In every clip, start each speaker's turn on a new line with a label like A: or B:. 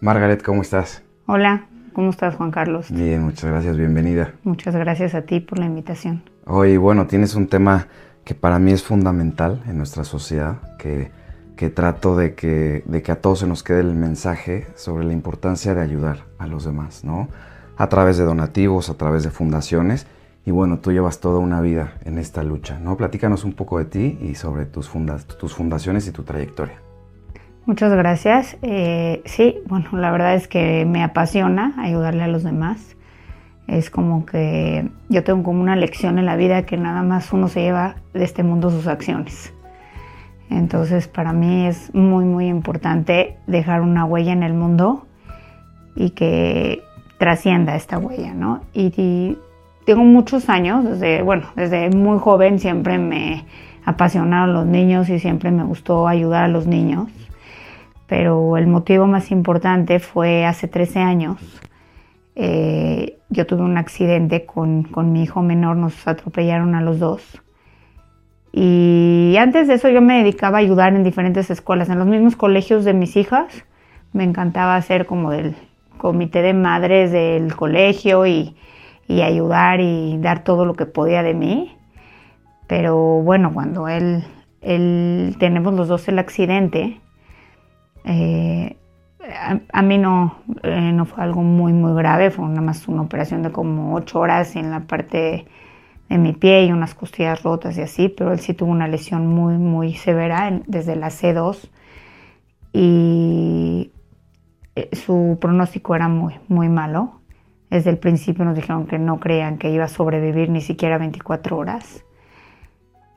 A: Margaret, ¿cómo estás?
B: Hola, ¿cómo estás Juan Carlos?
A: Bien, muchas gracias, bienvenida.
B: Muchas gracias a ti por la invitación.
A: Hoy, bueno, tienes un tema que para mí es fundamental en nuestra sociedad, que, que trato de que, de que a todos se nos quede el mensaje sobre la importancia de ayudar a los demás, ¿no? A través de donativos, a través de fundaciones. Y bueno, tú llevas toda una vida en esta lucha, ¿no? Platícanos un poco de ti y sobre tus, tus fundaciones y tu trayectoria.
B: Muchas gracias. Eh, sí, bueno, la verdad es que me apasiona ayudarle a los demás. Es como que yo tengo como una lección en la vida que nada más uno se lleva de este mundo sus acciones. Entonces para mí es muy, muy importante dejar una huella en el mundo y que trascienda esta huella, ¿no? Y, tengo muchos años, desde, bueno, desde muy joven siempre me apasionaron los niños y siempre me gustó ayudar a los niños pero el motivo más importante fue hace 13 años. Eh, yo tuve un accidente con, con, mi hijo menor, nos atropellaron a los dos. Y antes de eso yo me dedicaba a ayudar en diferentes escuelas, en los mismos colegios de mis hijas. Me encantaba hacer como del comité de madres del colegio y, y ayudar y dar todo lo que podía de mí. Pero bueno, cuando él, él tenemos los dos el accidente, eh, a, mí no, eh, no fue algo muy, muy grave, fue nada más una operación de como ocho horas en la parte de mi pie y unas costillas rotas y así, pero él sí tuvo una lesión muy, muy severa desde la C2 y eh, su pronóstico era muy, muy malo. Desde el principio nos dijeron que no creían que iba a sobrevivir ni siquiera 24 horas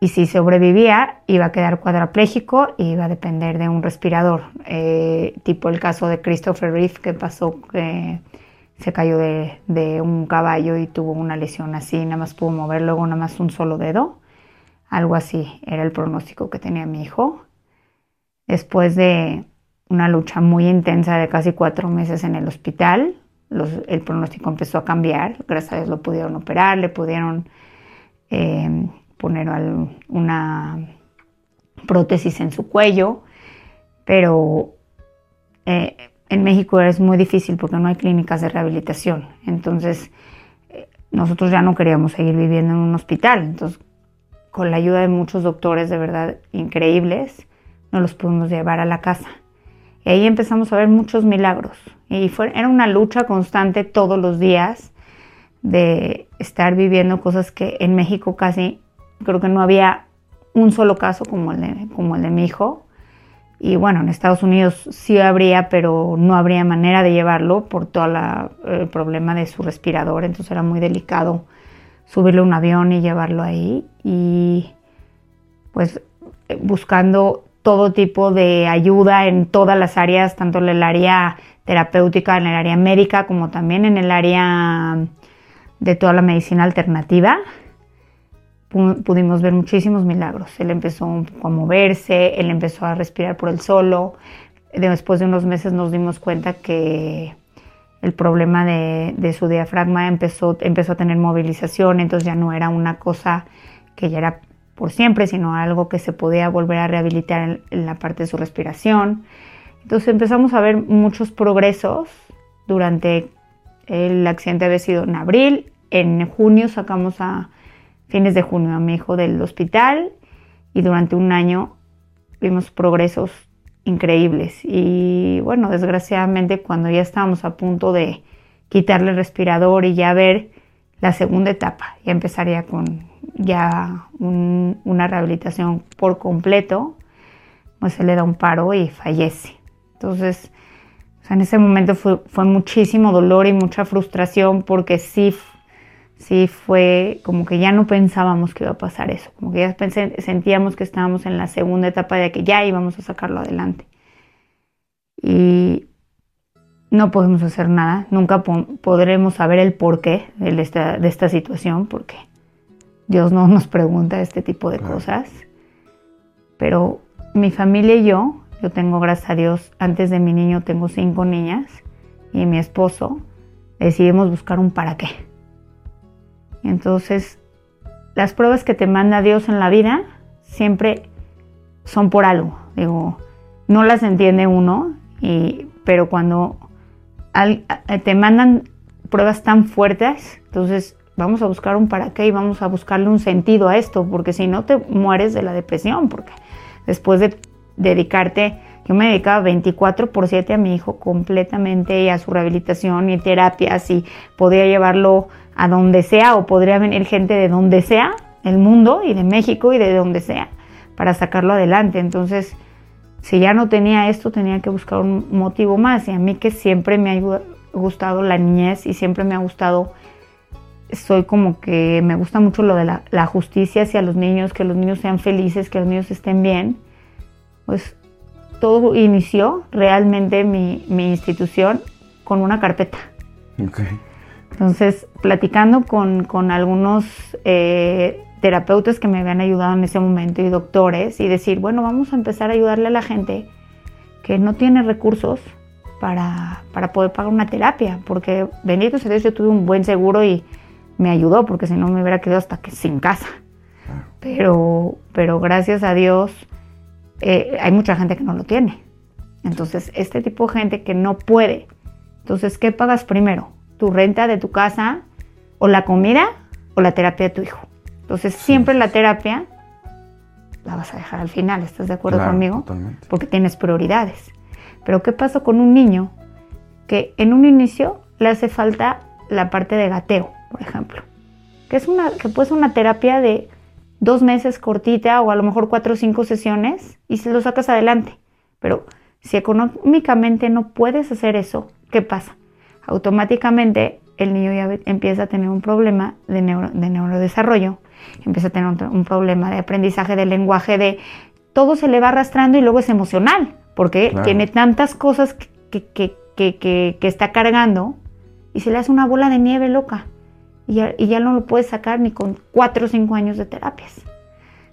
B: y si sobrevivía iba a quedar cuadraplégico y iba a depender de un respirador, eh, tipo el caso de Christopher Reeve que pasó que se cayó de, de, un caballo y tuvo una lesión así, nada más pudo mover luego nada más un solo dedo, algo así era el pronóstico que tenía mi hijo. Después de una lucha muy intensa de casi cuatro meses en el hospital, el pronóstico empezó a cambiar, gracias a Dios lo pudieron operar, le pudieron... Eh, poner una prótesis en su cuello, pero eh, en México es muy difícil porque no hay clínicas de rehabilitación. Entonces, eh, nosotros ya no queríamos seguir viviendo en un hospital. Entonces, con la ayuda de muchos doctores de verdad increíbles, nos los pudimos llevar a la casa. Y ahí empezamos a ver muchos milagros. Y fue, era una lucha constante todos los días de estar viviendo cosas que en México casi Creo que no había un solo caso como el de, como el de mi hijo. Y bueno, en Estados Unidos sí habría, pero no habría manera de llevarlo por todo el problema de su respirador. Entonces era muy delicado subirle un avión y llevarlo ahí. Y pues buscando todo tipo de ayuda en todas las áreas, tanto en el área terapéutica, en el área médica, como también en el área de toda la medicina alternativa pudimos ver muchísimos milagros. Él empezó a moverse, él empezó a respirar por él solo. Después de unos meses nos dimos cuenta que el problema de, su diafragma empezó, empezó a tener movilización, entonces ya no era una cosa que ya era por siempre, sino algo que se podía volver a rehabilitar en, la parte de su respiración. Entonces empezamos a ver muchos progresos durante el accidente había sido en abril, en junio sacamos a, fines de junio a mi hijo del hospital y durante un año vimos progresos increíbles. Y bueno, desgraciadamente cuando ya estábamos a punto de quitarle el respirador y ya ver la segunda etapa, ya empezaría con ya una rehabilitación por completo, pues se le da un paro y fallece. Entonces, en ese momento fue, fue muchísimo dolor y mucha frustración porque sí sí fue como que ya no pensábamos que iba a pasar eso, como que ya sentíamos que estábamos en la segunda etapa de que ya íbamos a sacarlo adelante. Y no podemos hacer nada, nunca podremos saber el porqué de esta, de esta situación, porque Dios no nos pregunta este tipo de cosas. Pero mi familia y yo, yo tengo, gracias a Dios, antes de mi niño tengo cinco niñas y mi esposo, decidimos buscar un para qué entonces, las pruebas que te manda Dios en la vida siempre son por algo. Digo, no las entiende uno, pero cuando te mandan pruebas tan fuertes, entonces vamos a buscar un para qué y vamos a buscarle un sentido a esto, porque si no te mueres de la depresión, porque después de dedicarte, yo me dedicaba 24 por 7 a mi hijo completamente y a su rehabilitación y terapias y podía llevarlo a donde sea o podría venir gente de donde sea, el mundo y de México y de donde sea, para sacarlo adelante. Entonces, si ya no tenía esto, tenía que buscar un motivo más. Y a mí que siempre me ha gustado la niñez y siempre me ha gustado, soy como que me gusta mucho lo de la, justicia hacia los niños, que los niños sean felices, que los niños estén bien. Pues todo inició realmente mi, institución con una carpeta. Entonces, platicando con, algunos eh, terapeutas que me habían ayudado en ese momento y doctores y decir, bueno, vamos a empezar a ayudarle a la gente que no tiene recursos para, poder pagar una terapia, porque bendito sea Dios, yo tuve un buen seguro y me ayudó, porque si no me hubiera quedado hasta que sin casa. Pero, pero gracias a Dios eh, hay mucha gente que no lo tiene. Entonces, este tipo de gente que no puede. Entonces, ¿qué pagas primero? ¿Tu renta de tu casa o la comida o la terapia de tu hijo? Entonces, siempre la terapia la vas a dejar al final, ¿estás de acuerdo conmigo?
A: Totalmente.
B: Porque tienes prioridades. Pero ¿qué pasa con un niño que en un inicio le hace falta la parte de gateo, por ejemplo? Que, es una, que puede ser una terapia de dos meses cortita o a lo mejor cuatro o cinco sesiones y se lo sacas adelante. Pero si económicamente no puedes hacer eso, ¿qué pasa? Automáticamente el niño ya empieza a tener un problema de, de neurodesarrollo empieza a tener un, problema de aprendizaje del lenguaje, de todo se le va arrastrando y luego es emocional, porque tiene tantas cosas que, que, está cargando y se le hace una bola de nieve loca y ya, y ya no lo puede sacar ni con cuatro o cinco años de terapias.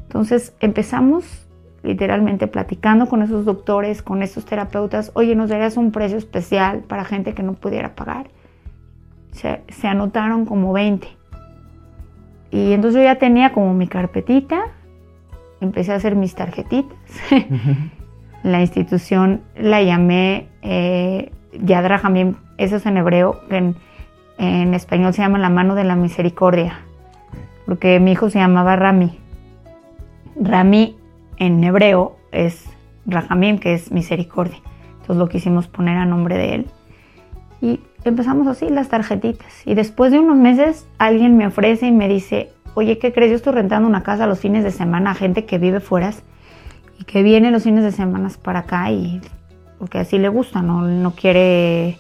B: Entonces empezamos literalmente platicando con esos doctores, con esos terapeutas, oye, nos darías un precio especial para gente que no pudiera pagar. Se, se anotaron como 20. Y entonces yo ya tenía como mi carpetita, empecé a hacer mis tarjetitas. la institución la llamé eh, Yadra Jamim, eso es en hebreo, en, en español se llama la mano de la misericordia, porque mi hijo se llamaba Rami. Rami en hebreo es Rahamim, que es misericordia. Entonces lo quisimos poner a nombre de él. Y empezamos así las tarjetitas. Y después de unos meses alguien me ofrece y me dice, oye, ¿qué crees? Yo estoy rentando una casa los fines de semana a gente que vive fuera y que viene los fines de semana para acá y porque así le gusta, no, no quiere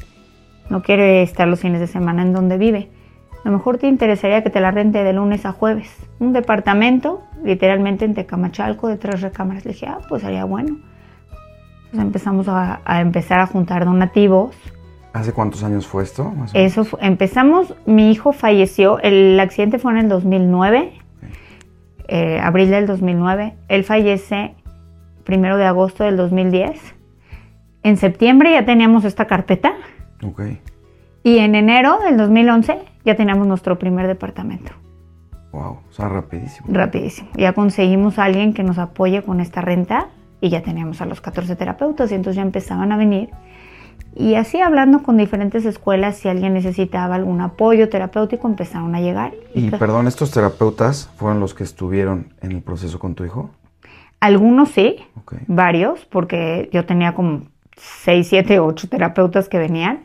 B: no quiere estar los fines de semana en donde vive. A lo mejor te interesaría que te la rente de lunes a jueves. Un departamento, literalmente en Tecamachalco, de tres recámaras. Le dije, ah, pues sería bueno. Entonces empezamos a, a empezar a juntar donativos
A: ¿Hace cuántos años fue esto?
B: Eso empezamos, mi hijo falleció, el accidente fue en el 2009, eh, abril del 2009. Él fallece primero de agosto del 2010. En septiembre ya teníamos esta carpeta.
A: Ok.
B: Y en enero del 2011 ya teníamos nuestro primer departamento.
A: Wow, o sea, rapidísimo.
B: Rapidísimo. Ya conseguimos a alguien que nos apoye con esta renta y ya teníamos a los 14 terapeutas y entonces ya empezaban a venir y así hablando con diferentes escuelas, si alguien necesitaba algún apoyo terapéutico, empezaron a llegar.
A: Y, perdón, ¿estos terapeutas fueron los que estuvieron en el proceso con tu hijo?
B: Algunos sí, varios, porque yo tenía como 6, 7, 8 terapeutas que venían,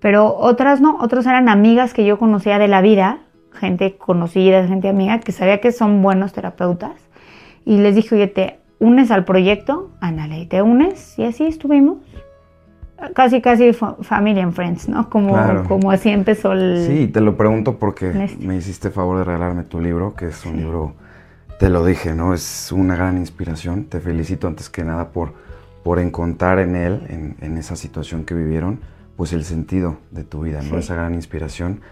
B: pero otras no, otras eran amigas que yo conocía de la vida, gente conocida, gente amiga, que sabía que son buenos terapeutas. Y les dije, oye, ¿te unes al proyecto? Ándale, ¿te unes? Y así estuvimos casi casi family and friends, ¿no? Como, como así empezó el...
A: Sí, te lo pregunto porque me hiciste favor de regalarme tu libro, que es un libro, te lo dije, ¿no? Es una gran inspiración. Te felicito antes que nada por, por encontrar en él, en, en esa situación que vivieron, pues el sentido de tu vida, ¿no? Esa gran inspiración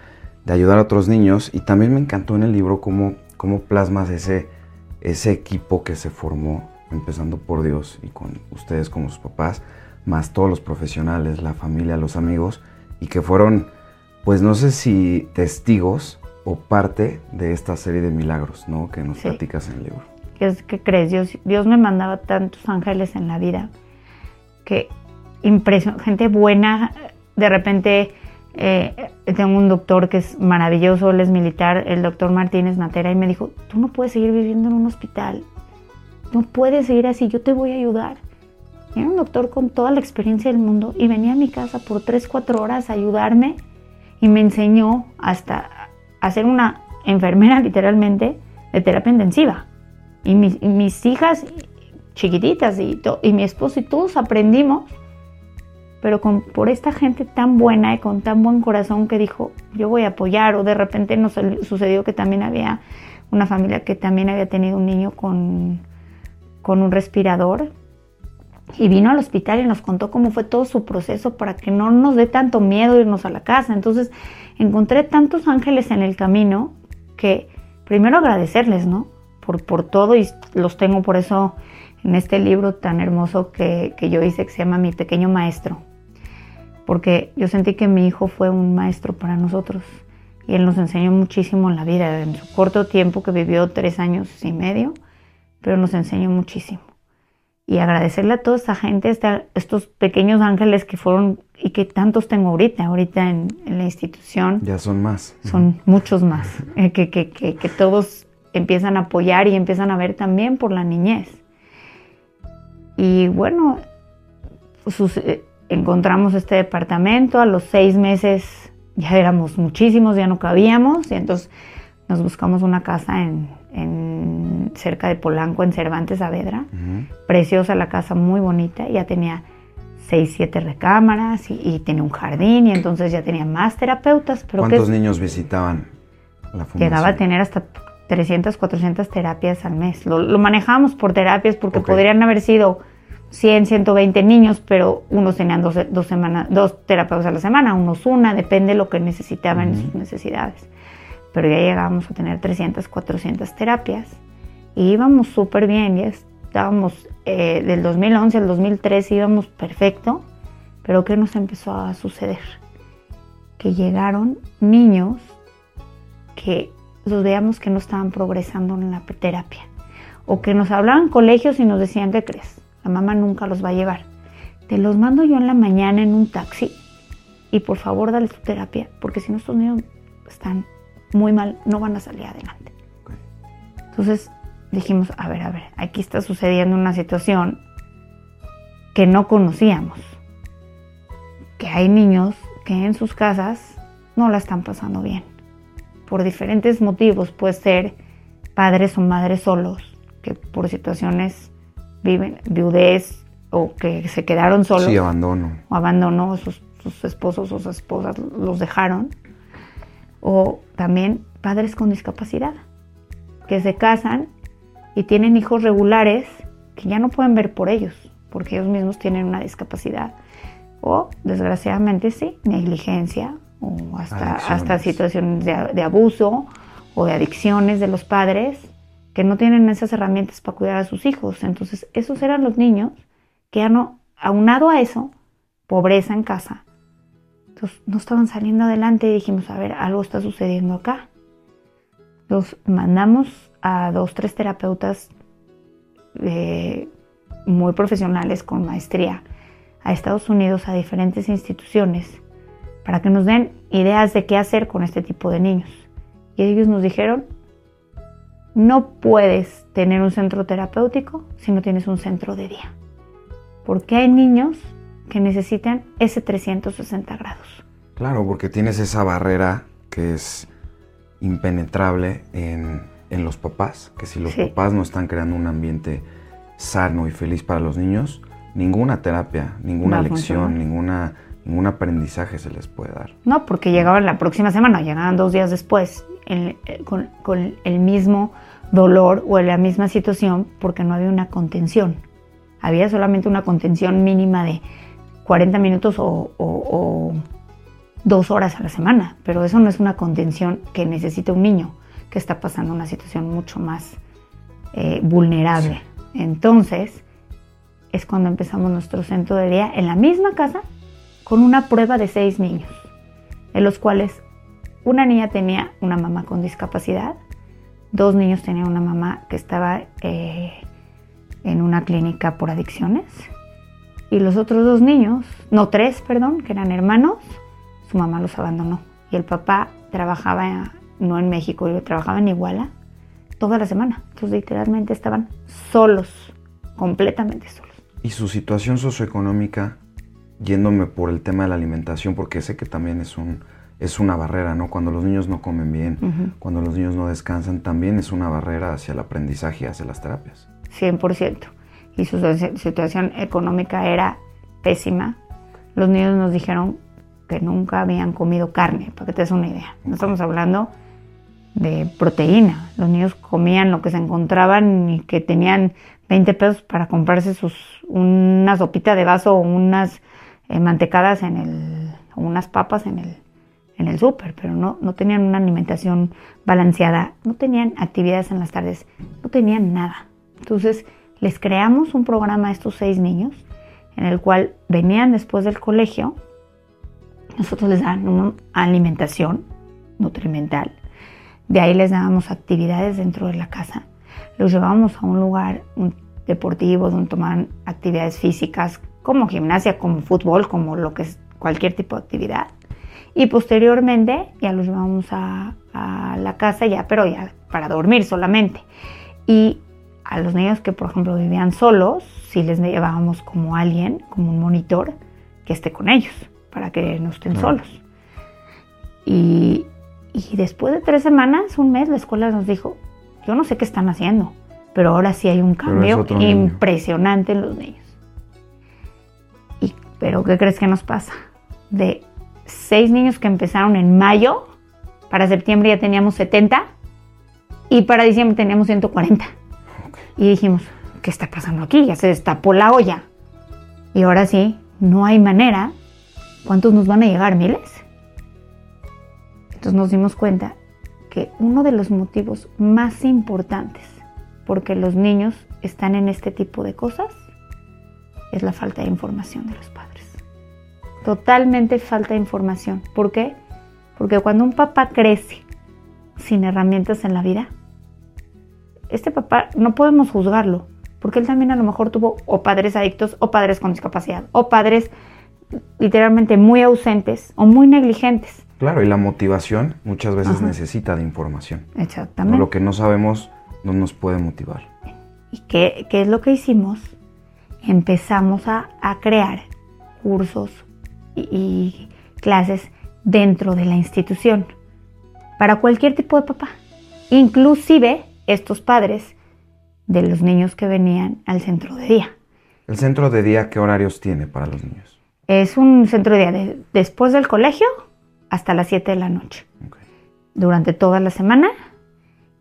A: de ayudar a otros niños. Y también me encantó en el libro cómo, cómo plasmas ese, ese equipo que se formó, empezando por Dios y con ustedes como sus papás más todos los profesionales, la familia, los amigos, y que fueron, pues no sé si testigos o parte de esta serie de milagros, ¿no? Que nos platicas en el libro.
B: ¿Qué, ¿Qué, crees? Dios, Dios me mandaba tantos ángeles en la vida que impresionó, gente buena, de repente eh, tengo un doctor que es maravilloso, él es militar, el doctor Martínez Natera, y me dijo, tú no puedes seguir viviendo en un hospital, no puedes seguir así, yo te voy a ayudar. Era un doctor con toda la experiencia del mundo y venía a mi casa por 3, 4 horas a ayudarme y me enseñó hasta a ser una enfermera literalmente de terapia intensiva. Y mis, hijas chiquititas y, y mi esposo y todos aprendimos pero con, por esta gente tan buena y con tan buen corazón que dijo, yo voy a apoyar, o de repente nos sucedió que también había una familia que también había tenido un niño con, con un respirador y vino al hospital y nos contó cómo fue todo su proceso para que no nos dé tanto miedo irnos a la casa. Entonces encontré tantos ángeles en el camino que primero agradecerles, ¿no? Por, por todo y los tengo por eso en este libro tan hermoso que, que yo hice que se llama Mi pequeño maestro porque yo sentí que mi hijo fue un maestro para nosotros y él nos enseñó muchísimo en la vida, en su corto tiempo que vivió tres años y medio, pero nos enseñó muchísimo. Y agradecerle a toda esta gente, estos pequeños ángeles que fueron y que tantos tengo ahorita, ahorita en, la institución.
A: Ya son más.
B: Son muchos más, eh, que, que, que, que todos empiezan a apoyar y empiezan a ver también por la niñez. Y bueno, sus, eh, encontramos este departamento, a los seis meses ya éramos muchísimos, ya no cabíamos, y entonces nos buscamos una casa en, cerca de Polanco, en Cervantes Saavedra. Preciosa la casa, muy bonita, ya tenía seis, siete recámaras y, tenía un jardín, y entonces ya tenía más terapeutas.
A: Pero ¿Cuántos niños visitaban
B: la fundación? Llegaba a tener hasta 300, 400 terapias al mes. Lo, manejábamos por terapias porque podrían haber sido 100, 120 niños, pero unos tenían dos, dos, semanas, dos terapeutas a la semana, unos una, depende de lo que necesitaban sus necesidades. Pero ya llegábamos a tener 300, 400 terapias y íbamos súper bien, ya estábamos eh, del 2011 al 2013 íbamos perfecto, pero ¿qué nos empezó a suceder? Que llegaron niños que los veíamos que no estaban progresando en la terapia o que nos hablaban colegios y nos decían, ¿qué crees? La mamá nunca los va a llevar. Te los mando yo en la mañana en un taxi y por favor dale su terapia, porque si no estos niños están muy mal, no van a salir adelante. Entonces dijimos, a ver, a ver, aquí está sucediendo una situación que no conocíamos. Que hay niños que en sus casas no la están pasando bien. Por diferentes motivos, puede ser padres o madres solos, que por situaciones viven, viudez o que se quedaron solos.
A: Sí, abandono.
B: O abandono, sus, sus esposos o sus esposas los dejaron. O también padres con discapacidad, que se casan y tienen hijos regulares que ya no pueden ver por ellos, porque ellos mismos tienen una discapacidad. O, desgraciadamente, sí, negligencia o hasta, hasta situaciones de, de abuso o de adicciones de los padres que no tienen esas herramientas para cuidar a sus hijos. Entonces, esos eran los niños que ya no, aunado a eso, pobreza en casa. Entonces, no estaban saliendo adelante y dijimos, a ver, algo está sucediendo acá. Los mandamos a dos, tres terapeutas eh, muy profesionales con maestría a Estados Unidos, a diferentes instituciones, para que nos den ideas de qué hacer con este tipo de niños. Y ellos nos dijeron, no puedes tener un centro terapéutico si no tienes un centro de día. Porque hay niños que necesitan ese 360 grados.
A: Claro, porque tienes esa barrera que es impenetrable en, los papás, que si los papás no están creando un ambiente sano y feliz para los niños, ninguna terapia, ninguna lección, ninguna, ningún aprendizaje se les puede dar.
B: No, porque llegaban la próxima semana, llegaban dos días después eh, con, con, el mismo dolor o en la misma situación porque no había una contención. Había solamente una contención mínima de 40 minutos o, dos horas a la semana, pero eso no es una contención que necesita un niño que está pasando una situación mucho más eh, vulnerable. Entonces, es cuando empezamos nuestro centro de día en la misma casa con una prueba de seis niños, en los cuales una niña tenía una mamá con discapacidad, Dos niños tenían una mamá que estaba eh, en una clínica por adicciones Y los otros dos niños, no tres, perdón, que eran hermanos, su mamá los abandonó. Y el papá trabajaba no en México, trabajaba en Iguala toda la semana. Entonces literalmente estaban solos, completamente solos.
A: ¿Y su situación socioeconómica, yéndome por el tema de la alimentación, porque sé que también es, un, es una barrera, ¿no? Cuando los niños no comen bien, cuando los niños no descansan, también es una barrera hacia el aprendizaje hacia las terapias.
B: 100%. Y su situación económica era pésima. Los niños nos dijeron que nunca habían comido carne, para que te des una idea. No estamos hablando de proteína. Los niños comían lo que se encontraban y que tenían 20 pesos para comprarse sus una sopita de vaso o unas eh, mantecadas en el o unas papas en el en el súper, pero no, no tenían una alimentación balanceada, no tenían actividades en las tardes, no tenían nada. Entonces les creamos un programa a estos seis niños en el cual venían después del colegio, nosotros les daban una alimentación nutrimental, de ahí les dábamos actividades dentro de la casa. Los llevábamos a un lugar deportivo donde tomaban actividades físicas como gimnasia, como fútbol, como lo que es cualquier tipo de actividad. Y posteriormente ya los llevábamos a, la casa ya, pero ya para dormir solamente. Y a los niños que, por ejemplo, vivían solos, si les llevábamos como alguien, como un monitor, que esté con ellos, para que no estén solos. Y, y después de tres semanas, un mes, la escuela nos dijo, yo no sé qué están haciendo, pero ahora sí hay un cambio impresionante en los niños. Y, pero ¿qué crees que nos pasa? De seis niños que empezaron en mayo, para septiembre ya teníamos 70 y para diciembre teníamos 140. Y dijimos, ¿qué está pasando aquí? Ya se destapó la olla. Y ahora sí, no hay manera. ¿Cuántos nos van a llegar? ¿Miles? Entonces nos dimos cuenta que uno de los motivos más importantes por que los niños están en este tipo de cosas es la falta de información de los padres. Totalmente falta de información. ¿Por qué? Porque cuando un papá crece sin herramientas en la vida, este papá no podemos juzgarlo, porque él también a lo mejor tuvo o padres adictos o padres con discapacidad o padres literalmente muy ausentes o muy negligentes.
A: Claro, y la motivación muchas veces necesita de información.
B: Exactamente.
A: Lo que no sabemos no nos puede motivar.
B: ¿Y qué, es lo que hicimos? Empezamos a, crear cursos y, clases dentro de la institución para cualquier tipo de papá, inclusive estos padres de los niños que venían al centro de día.
A: ¿El centro de día qué horarios tiene para los niños?
B: Es un centro de día de, después del colegio hasta las 7 de la noche. Durante toda la semana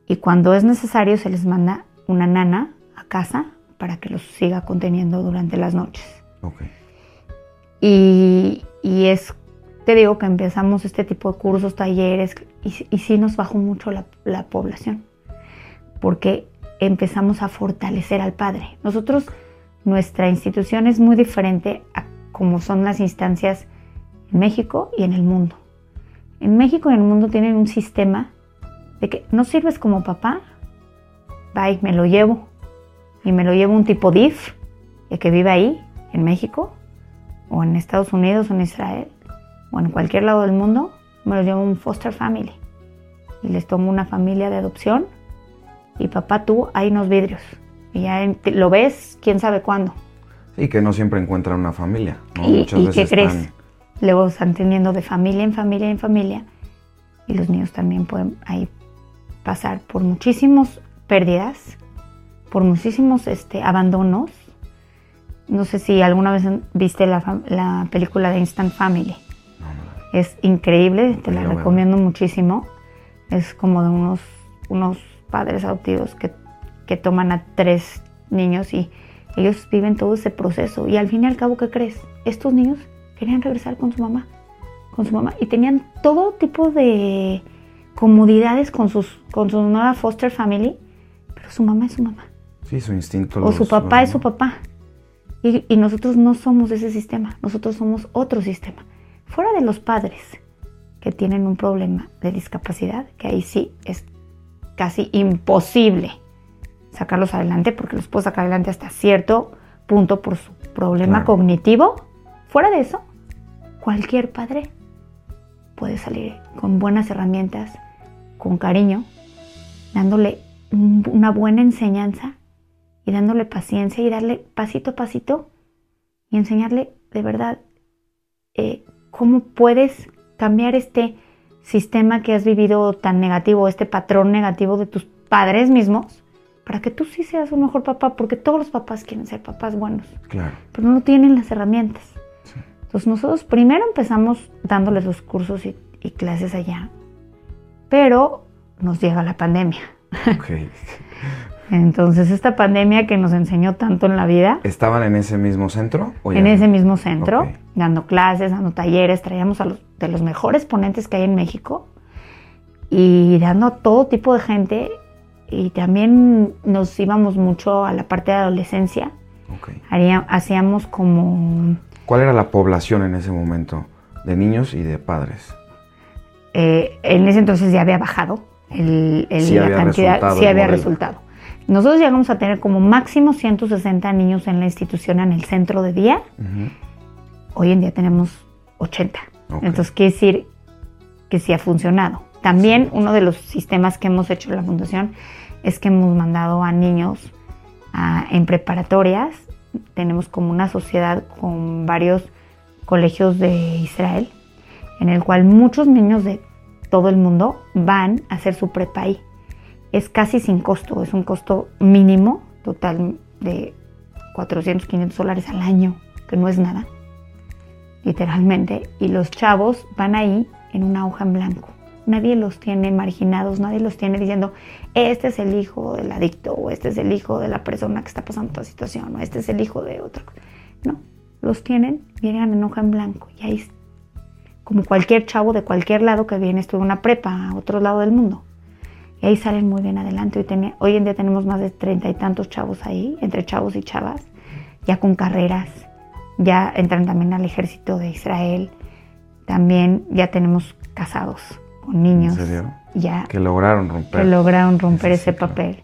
B: y cuando es necesario se les manda una nana a casa para que los siga conteniendo durante las noches. Y, es, te digo que empezamos este tipo de cursos, talleres y, sí nos bajó mucho la, la población porque empezamos a fortalecer al padre. Nosotros, nuestra institución es muy diferente a como son las instancias en México y en el mundo. En México y en el mundo tienen un sistema de que no sirves como papá, bye, me lo llevo. Y me lo llevo un tipo DIF, el que vive ahí, en México, o en Estados Unidos, o en Israel, o en cualquier lado del mundo, me lo llevo un foster family. Y les tomo una familia de adopción. Y papá, tú, hay unos vidrios. Y ya lo ves, quién sabe cuándo.
A: Y que no siempre encuentran una familia.
B: ¿Y, Muchas veces qué crees? luego están teniendo de familia en familia en familia y los niños también pueden ahí pasar por muchísimas pérdidas, por muchísimos este, abandonos. No sé si alguna vez viste la, película de Instant Family. Es increíble, te la recomiendo muchísimo. Es como de unos, unos padres adoptivos que, que toman a tres niños y ellos viven todo ese proceso. Y al fin y al cabo, ¿qué crees? Estos niños querían regresar con su mamá, con su mamá, y tenían todo tipo de comodidades con, sus, con su nueva foster family, pero su mamá es su mamá.
A: Sí, su instinto.
B: O su papá es su papá. Y, y, nosotros no somos ese sistema, nosotros somos otro sistema. Fuera de los padres que tienen un problema de discapacidad, que ahí sí es casi imposible sacarlos adelante, porque los puedo sacar adelante hasta cierto punto por su problema
A: Claro.
B: cognitivo, fuera de eso, cualquier padre puede salir con buenas herramientas, con cariño, dándole un- una buena enseñanza y dándole paciencia y darle pasito a pasito y enseñarle de verdad eh, cómo puedes cambiar este sistema que has vivido tan negativo, este patrón negativo de tus padres mismos, para que tú sí seas un mejor papá, porque todos los papás quieren ser papás buenos,
A: Claro.
B: pero no tienen las herramientas.
A: Sí.
B: Entonces nosotros primero empezamos dándoles los cursos y, y clases allá, pero nos llega la pandemia.
A: Ok.
B: Entonces esta pandemia que nos enseñó tanto en la vida,
A: ¿Estaban en ese mismo centro? o
B: en ese mismo centro, dando clases, dando talleres, traíamos a los, de los mejores ponentes que hay en México y dando a todo tipo de gente y también nos íbamos mucho a la parte de adolescencia,
A: Ok.
B: Haría- hacíamos como
A: ¿Cuál era la población en ese momento de niños y de padres?
B: eh, en ese entonces ya había bajado el, el-
A: Sí
B: la
A: había
B: cantidad, sí había
A: modelo.
B: resultado. Nosotros llegamos a tener como máximo 160 niños en la institución en el centro de día. Hoy en día tenemos 80.
A: Ok.
B: Entonces quiere decir que sí ha funcionado. También
A: Sí.
B: uno de los sistemas que hemos hecho en la fundación es que hemos mandado a niños a- en preparatorias. Tenemos como una sociedad con varios colegios de Israel, en el cual muchos niños de todo el mundo van a hacer su prepa ahí. Es casi sin costo, es un costo mínimo total de 400, 500 dólares al año, que no es nada literalmente, y los chavos van ahí en una hoja en blanco. Nadie los tiene marginados, nadie los tiene diciendo, este es el hijo del adicto, o este es el hijo de la persona que está pasando esta situación, o este es el hijo de otro. No, los tienen, vienen en hoja en blanco, y ahí, como cualquier chavo de cualquier lado que viene, estuvo una prepa a otro lado del mundo. Y ahí salen muy bien adelante. Hoy, tenía- hoy en día tenemos más de treinta y tantos chavos ahí, entre chavos y chavas, ya con carreras, ya entran también al ejército de Israel, también ya tenemos casados con niños,
A: ¿En serio?
B: ya
A: Que lograron romper.
B: que lograron romper
A: ese
B: ese papel.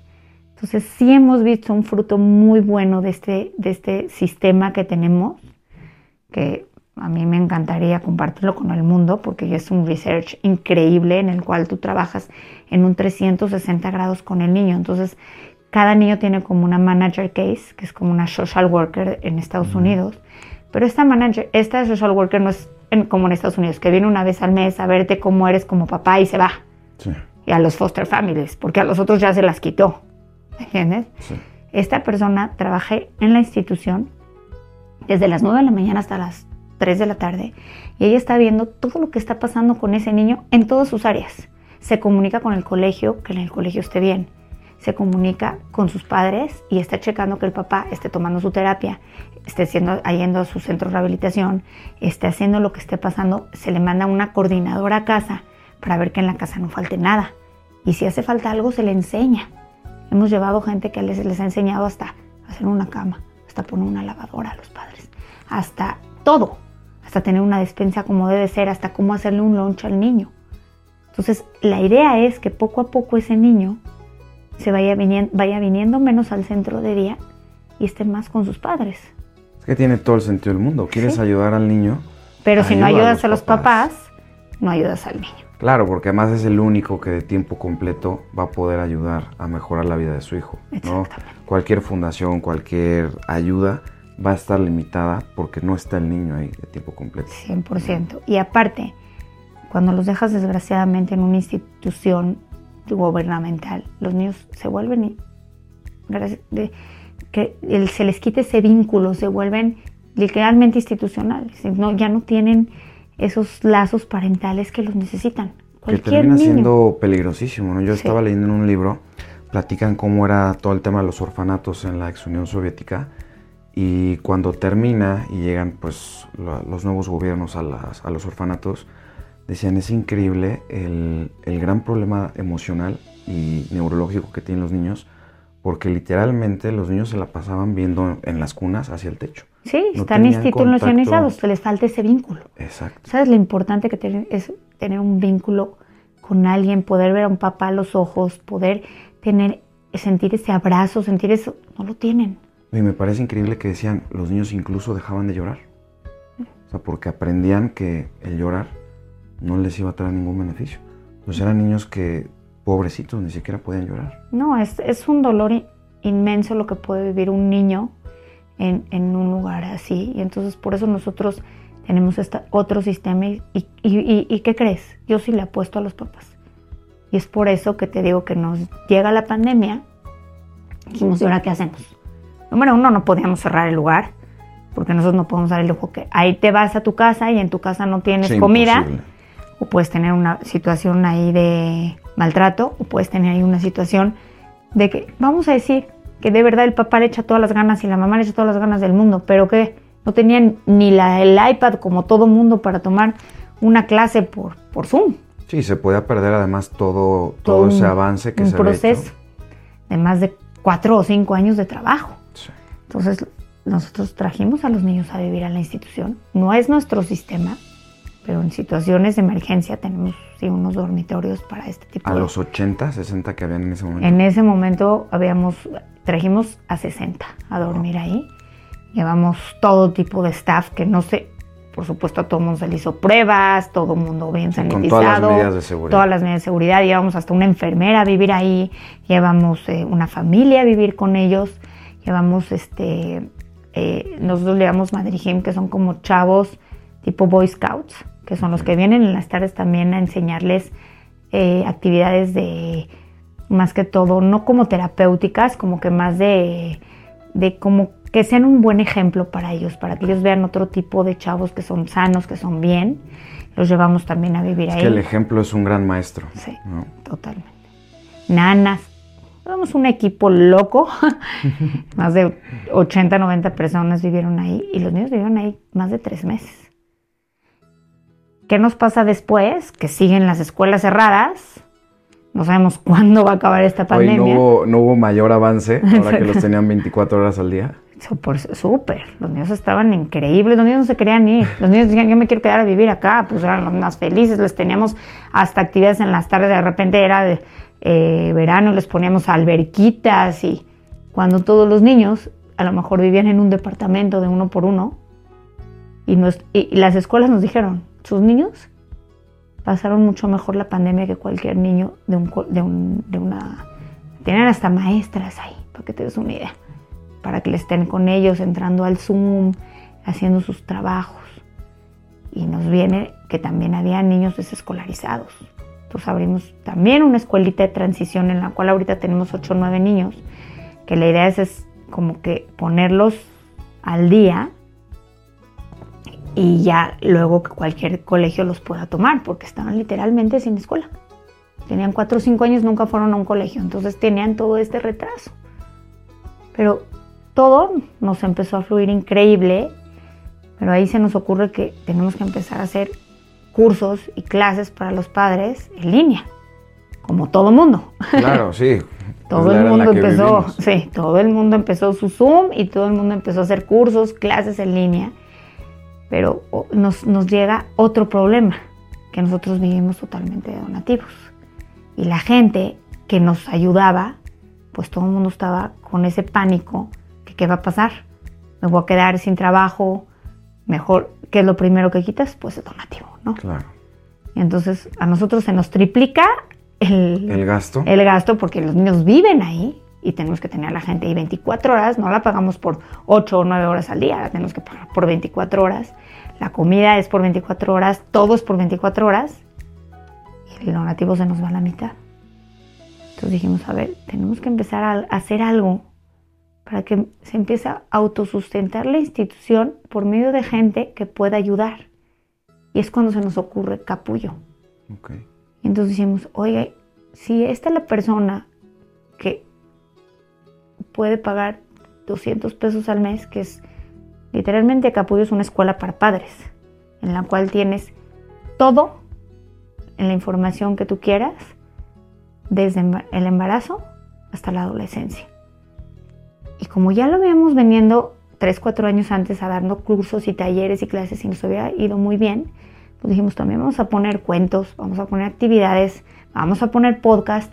B: Entonces sí hemos visto un fruto muy bueno de este, de este sistema que tenemos, que a mí me encantaría compartirlo con el mundo porque es un research increíble en el cual tú trabajas en un 360 grados con el niño. Entonces cada niño tiene como una manager case, que es como una social worker en Estados Unidos, pero esta manager, esta social worker no es en- como en Estados Unidos, que viene una vez al mes a verte cómo eres como papá y se va
A: Sí,
B: y a los foster families, porque a los otros ya se las quitó. ¿Entiendes?
A: sí.
B: Esta persona trabajé en la institución desde las 9 de la mañana hasta las 3 de la tarde y ella está viendo todo lo que está pasando con ese niño en todas sus áreas. Se comunica con el colegio, que en el colegio esté bien. Se comunica con sus padres y está checando que el papá esté tomando su terapia, esté siendo, yendo a su centro de rehabilitación, esté haciendo lo que esté pasando. Se le manda una coordinadora a casa para ver que en la casa no falte nada. Y si hace falta algo, se le enseña. Hemos llevado gente que les, les ha enseñado hasta hacer una cama, hasta poner una lavadora a los padres, hasta todo, hasta tener una despensa como debe ser, hasta cómo hacerle un lunch al niño. Entonces, la idea es que poco a poco ese niño se vaya viniendo, vaya viniendo menos al centro de día y esté más con sus padres.
A: Es que tiene todo el sentido del mundo. Quieres
B: Sí.
A: ayudar al niño.
B: Pero si no
A: Ayuda a
B: ayudas
A: los
B: a los
A: papás.
B: papás, no ayudas al niño.
A: Claro, porque además es el único que de tiempo completo va a poder ayudar a mejorar la vida de su hijo. ¿no? Cualquier fundación, cualquier ayuda va a estar limitada porque no está el niño ahí de tiempo completo.
B: 100%. Y aparte, cuando los dejas desgraciadamente en una institución gubernamental, los niños se vuelven, y- gracias- de- que el- se les quite ese vínculo, se vuelven literalmente institucionales. No, ya no tienen esos lazos parentales que los necesitan.
A: Que
B: Cualquier
A: termina
B: niño.
A: siendo peligrosísimo. ¿no? Yo
B: Sí.
A: estaba leyendo en un libro, platican cómo era todo el tema de los orfanatos en la ex Unión Soviética y cuando termina y llegan pues lo- los nuevos gobiernos a, las- a los orfanatos, decían es increíble el, el gran problema emocional y neurológico que tienen los niños porque literalmente los niños se la pasaban viendo en las cunas hacia el techo.
B: Sí,
A: no
B: están institucionalizados, les falta ese vínculo.
A: Exacto.
B: ¿Sabes lo importante que tiene- es tener un vínculo con alguien, poder ver a un papá a los ojos, poder tener, sentir ese abrazo, sentir eso? No lo tienen.
A: Y me parece increíble que decían, los niños incluso dejaban de llorar. O sea, porque aprendían que el llorar no les iba a traer ningún beneficio. Pues eran niños que, pobrecitos, ni siquiera podían llorar.
B: No, es, es un dolor inmenso lo que puede vivir un niño en, en, un lugar así. Y entonces por eso nosotros tenemos este otro sistema. Y, y, qué crees? Yo sí le apuesto a los papás. Y es por eso que te digo que nos llega la pandemia. Dijimos, ¿y ahora qué hacemos? Número uno, no podíamos cerrar el lugar. Porque nosotros no podemos dar el lujo que ahí te vas a tu casa y en tu casa no tienes
A: Sí,
B: comida.
A: imposible.
B: O puedes tener una situación ahí de maltrato. O puedes tener ahí una situación de que, vamos a decir, que de verdad el papá le echa todas las ganas y la mamá le echa todas las ganas del mundo, pero que no tenían ni la, el iPad como todo mundo para tomar una clase por, por Zoom.
A: Sí, se podía perder además todo, todo,
B: Todo
A: ese
B: un-
A: avance que
B: un
A: se había
B: proceso
A: hecho.
B: de más de cuatro o cinco años de trabajo. Entonces, nosotros trajimos a los niños a vivir a la institución. No es nuestro sistema, pero en situaciones de emergencia tenemos sí, unos dormitorios para este tipo
A: A
B: de...
A: los 80, 60 que habían en ese momento.
B: En ese momento habíamos, trajimos a 60 a dormir ahí. Llevamos todo tipo de staff que no sé, por supuesto a todo mundo se le hizo pruebas, todo el mundo bien
A: Sí, con
B: sanitizado.
A: todas las medidas de seguridad.
B: Todas las medidas de seguridad. Llevamos hasta una enfermera a vivir ahí. Llevamos eh, una familia a vivir con ellos. Llevamos este, eh, nosotros le llamamos Madrigim, que son como chavos tipo Boy Scouts, que son los que vienen en las tardes también a enseñarles eh, actividades de, más que todo, no como terapéuticas, como que más de, de como que sean un buen ejemplo para ellos, para que ellos vean otro tipo de chavos que son sanos, que son bien. Los llevamos también a vivir
A: Es
B: ahí.
A: que el ejemplo es un gran maestro.
B: Sí,
A: ¿no?
B: totalmente. Nanas. Éramos un equipo loco. más de 80, 90 personas vivieron ahí y los niños vivieron ahí más de tres meses. ¿Qué nos pasa después? Que siguen las escuelas cerradas. No sabemos cuándo va a acabar esta
A: Hoy
B: pandemia.
A: no hubo, no hubo mayor avance ahora que los tenían 24 horas al día.
B: Súper. Los niños estaban increíbles. Los niños no se querían ir. Los niños decían, yo me quiero quedar a vivir acá. Pues eran los más felices. Les teníamos hasta actividades en las tardes. De repente era de eh, verano, les poníamos alberquitas. Y cuando todos los niños a lo mejor vivían en un departamento de uno por uno. Y, nos- y- las escuelas nos dijeron, sus niños pasaron mucho mejor la pandemia que cualquier niño de, un, de, un- de una... Tenían hasta maestras ahí, para que te des una idea para que le estén con ellos, entrando al Zoom, haciendo sus trabajos. Y nos viene que también había niños desescolarizados. Entonces abrimos también una escuelita de transición en la cual ahorita tenemos 8 o 9 niños, que la idea es, es como que ponerlos al día y ya luego que cualquier colegio los pueda tomar, porque estaban literalmente sin escuela. Tenían 4 o 5 años, nunca fueron a un colegio, entonces tenían todo este retraso. Pero todo nos empezó a fluir increíble, pero ahí se nos ocurre que tenemos que empezar a hacer cursos y clases para los padres en línea, como todo mundo.
A: Claro, sí.
B: Todo el mundo empezó,
A: vivimos.
B: sí, todo el mundo empezó su Zoom y todo el mundo empezó a hacer cursos, clases en línea. Pero nos, nos llega otro problema, que nosotros vivimos totalmente de donativos. Y la gente que nos ayudaba, pues todo el mundo estaba con ese pánico, que qué va a pasar, me voy a quedar sin trabajo, mejor, ¿qué es lo primero que quitas? Pues el donativo, ¿no?
A: Claro.
B: Entonces a nosotros se nos triplica el,
A: El gasto.
B: el gasto porque los niños viven ahí y tenemos que tener a la gente ahí 24 horas, no la pagamos por 8 o 9 horas al día, la tenemos que pagar por 24 horas. La comida es por 24 horas, todo es por 24 horas y el donativo se nos va a la mitad. Entonces dijimos, a ver, tenemos que empezar a hacer algo para que se empiece a autosustentar la institución por medio de gente que pueda ayudar. Y es cuando se nos ocurre capullo.
A: Ok.
B: Y entonces decimos, oye, si esta es la persona que puede pagar 200 pesos al mes, que es literalmente Capullo es una escuela para padres, en la cual tienes todo en la información que tú quieras, desde el embarazo hasta la adolescencia. Y como ya lo habíamos veniendo 3, 4 años antes a dando cursos y talleres y clases y nos hubiera ido muy bien, pues dijimos también vamos a poner cuentos, vamos a poner actividades, vamos a poner podcast,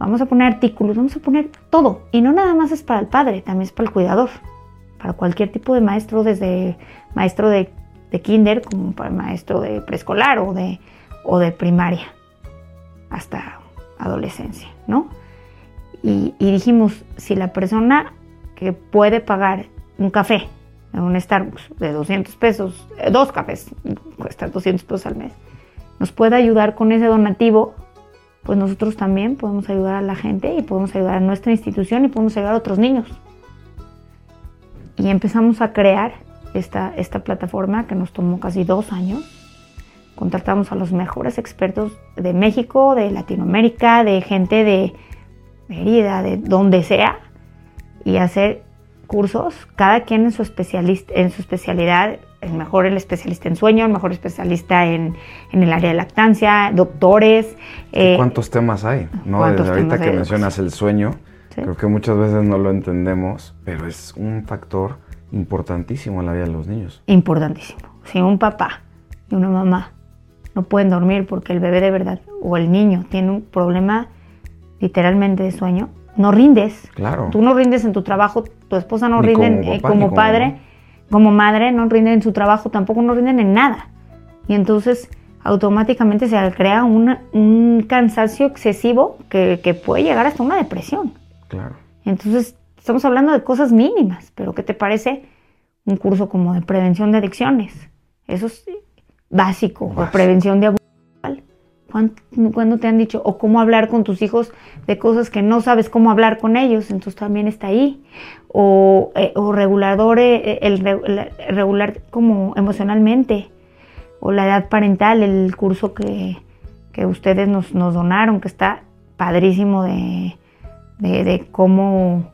B: vamos a poner artículos, vamos a poner todo. Y no nada más es para el padre, también es para el cuidador. para cualquier tipo de maestro, desde maestro de, kinder como para maestro de preescolar o de, o de primaria hasta adolescencia, ¿no? Y, y, dijimos, si la persona que puede pagar un café en un Starbucks de 200 pesos, eh, dos cafés, cuesta 200 pesos al mes, nos puede ayudar con ese donativo, pues nosotros también podemos ayudar a la gente y podemos ayudar a nuestra institución y podemos ayudar a otros niños. Y empezamos a crear esta, esta plataforma que nos tomó casi dos años. Contratamos a los mejores expertos de México, de Latinoamérica, de gente de Mérida, de donde sea, y hacer cursos, cada quien en su, especialista, en su especialidad, el mejor el especialista en sueño, el mejor especialista en, en el área de lactancia, doctores.
A: Eh, ¿Cuántos temas hay? ¿no? Desde ahorita que mencionas el sueño, creo que muchas veces no lo entendemos, pero es un factor importantísimo en la vida de los niños.
B: Importantísimo. Si un papá y una mamá no pueden dormir porque el bebé de verdad o el niño tiene un problema literalmente de sueño, no rindes.
A: Claro.
B: Tú no rindes en tu trabajo, tu esposa no rinde como, eh, padre, como, madre, no rinden en su trabajo, tampoco no rinden en nada. Y entonces automáticamente se crea un cansancio excesivo que, que, puede llegar hasta una depresión.
A: Claro.
B: Entonces, estamos hablando de cosas mínimas, pero ¿qué te parece un curso como de prevención de adicciones? Eso es básico, o prevención de abuso ¿Cuándo, te han dicho? O cómo hablar con tus hijos de cosas que no sabes cómo hablar con ellos, entonces también está ahí. O, eh, regulador, eh, el, regular como emocionalmente. O la edad parental, el curso que, ustedes nos, donaron, que está padrísimo de, de, cómo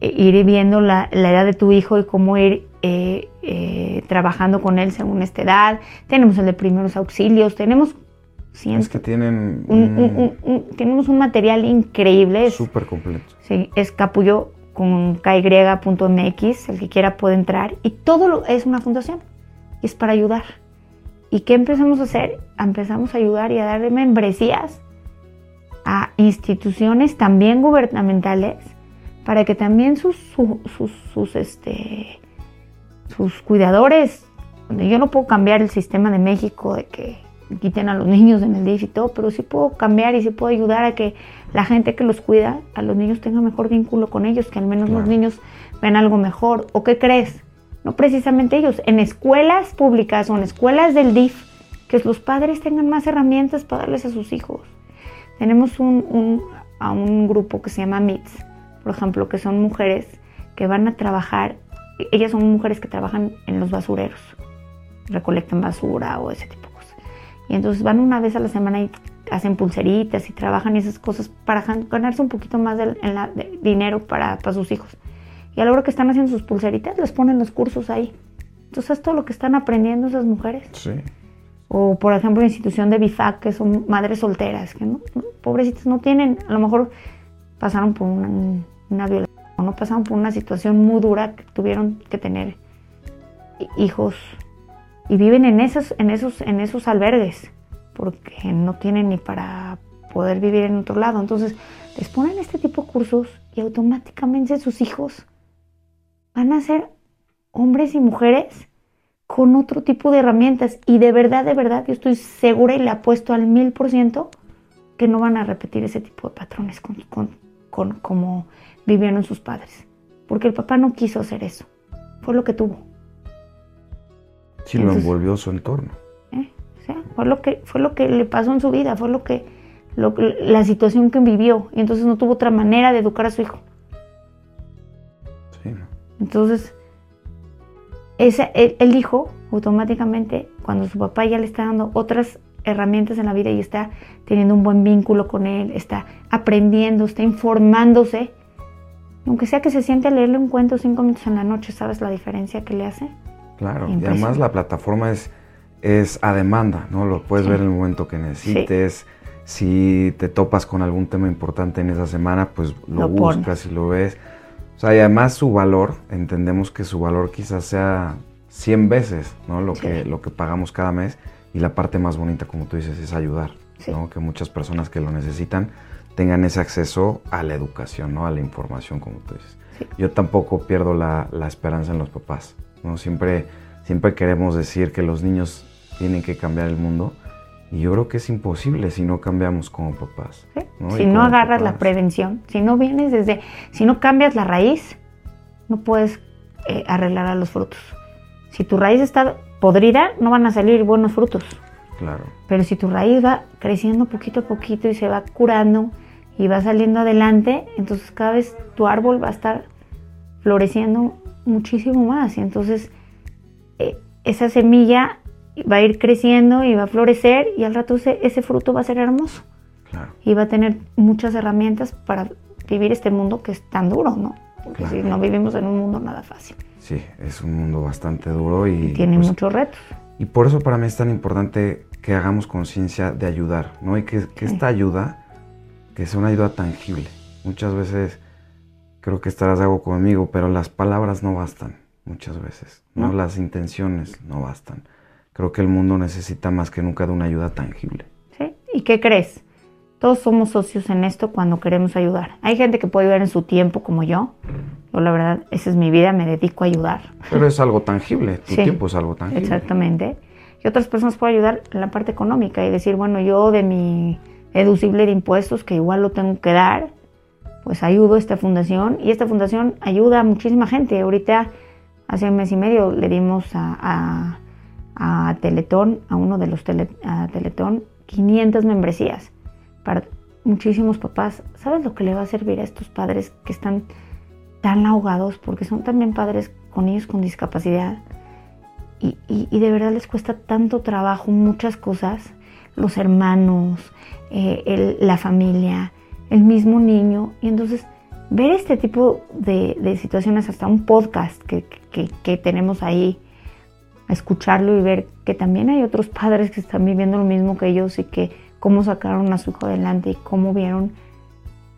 B: ir viendo la, edad de tu hijo y cómo ir eh, trabajando con él según esta edad. Tenemos el de primeros auxilios, tenemos
A: es que tienen...
B: tenemos un material increíble.
A: Súper completo.
B: Sí, es capullo con ky.mx, el que quiera puede entrar. Y todo es una fundación. Y es para ayudar. ¿Y qué empezamos a hacer? Empezamos a ayudar y a dar membresías a instituciones también gubernamentales para que también sus, sus, sus, este, sus cuidadores, yo no puedo cambiar el sistema de México de que quiten a los niños en el DIF y todo, pero sí puedo cambiar y sí puedo ayudar a que la gente que los cuida, a los niños tenga mejor vínculo con ellos, que al menos los niños ven algo mejor. ¿O qué crees? No precisamente ellos, en escuelas públicas o en escuelas del DIF, que los padres tengan más herramientas para darles a sus hijos. Tenemos un, a un grupo que se llama MITS, por ejemplo, que son mujeres que van a trabajar, ellas son mujeres que trabajan en los basureros, recolectan basura o ese tipo y entonces van una vez a la semana y hacen pulseritas y trabajan esas cosas para ganarse un poquito más de, dinero para, sus hijos. Y a la hora que están haciendo sus pulseritas, les ponen los cursos ahí. Entonces, es todo lo que están aprendiendo esas mujeres.
A: Sí.
B: O, por ejemplo, la institución de BIFAC, que son madres solteras, que no, pobrecitas no tienen, a lo mejor pasaron por una, una violación, o no pasaron por una situación muy dura que tuvieron que tener hijos y viven en esos, en esos, en esos albergues porque no tienen ni para poder vivir en otro lado. Entonces les ponen este tipo de cursos y automáticamente sus hijos van a ser hombres y mujeres con otro tipo de herramientas. Y de verdad, de verdad, yo estoy segura y le apuesto al mil por ciento que no van a repetir ese tipo de patrones con, con, como vivieron sus padres. Porque el papá no quiso hacer eso. Fue lo que tuvo.
A: Sí, lo envolvió su entorno.
B: ¿eh? fue, lo que, fue lo que le pasó en su vida, fue lo que, la situación que vivió. Y entonces no tuvo otra manera de educar a su hijo.
A: Sí.
B: Entonces, ese, él, dijo automáticamente, cuando su papá ya le está dando otras herramientas en la vida y está teniendo un buen vínculo con él, está aprendiendo, está informándose, aunque sea que se siente a leerle un cuento cinco minutos en la noche, ¿sabes la diferencia que le hace?
A: Claro, y además la plataforma es, es a demanda, ¿no? Lo puedes ver en el momento que necesites. Si te topas con algún tema importante en esa semana, pues lo, buscas y lo ves. O sea, y además su valor, entendemos que su valor quizás sea 100 veces, ¿no? Lo, que, lo que pagamos cada mes. Y la parte más bonita, como tú dices, es ayudar, ¿no? Que muchas personas que lo necesitan tengan ese acceso a la educación, ¿no? A la información, como tú dices. yo tampoco pierdo la, la, esperanza en los papás, ¿no? Siempre, siempre queremos decir que los niños tienen que cambiar el mundo y yo creo que es imposible si no cambiamos como papás.
B: Si no agarras la prevención, si no vienes desde, si no cambias la raíz, no puedes eh, arreglar a los frutos. Si tu raíz está podrida, no van a salir buenos frutos.
A: Claro.
B: Pero si tu raíz va creciendo poquito a poquito y se va curando y va saliendo adelante, entonces cada vez tu árbol va a estar floreciendo muchísimo más. Y entonces eh, esa semilla va a ir creciendo y va a florecer y al rato ese, fruto va a ser hermoso.
A: Claro.
B: Y va a tener muchas herramientas para vivir este mundo que es tan duro, ¿no? Porque si no vivimos en un mundo nada fácil.
A: Sí, es un mundo bastante duro y...
B: tiene pues, muchos retos.
A: Y por eso para mí es tan importante que hagamos conciencia de ayudar, ¿no? Y que, esta ayuda, que sea una ayuda tangible. Muchas veces creo que estarás de algo conmigo, pero las palabras no bastan, muchas veces, ¿no? Las intenciones no bastan. Creo que el mundo necesita más que nunca de una ayuda tangible.
B: ¿Sí? ¿Y qué crees? Todos somos socios en esto cuando queremos ayudar. Hay gente que puede ayudar en su tiempo como yo. Yo la verdad, esa es mi vida, me dedico a ayudar.
A: Pero es algo tangible, tu tiempo es algo tangible.
B: Exactamente y otras personas pueden ayudar en la parte económica y decir, bueno, yo de mi deducible de impuestos, que igual lo tengo que dar, pues ayudo a esta fundación y esta fundación ayuda a muchísima gente. Ahorita, hace un mes y medio, le dimos a, a, Teletón, a uno de los Teletón, 500 membresías para muchísimos papás. ¿Sabes lo que le va a servir a estos padres que están tan ahogados? Porque son también padres con niños con discapacidad y, de verdad les cuesta tanto trabajo muchas cosas, los hermanos, eh, la familia, el mismo niño. Y entonces ver este tipo de, situaciones, hasta un podcast que, que, tenemos ahí, escucharlo y ver que también hay otros padres que están viviendo lo mismo que ellos y que cómo sacaron a su hijo adelante y cómo vieron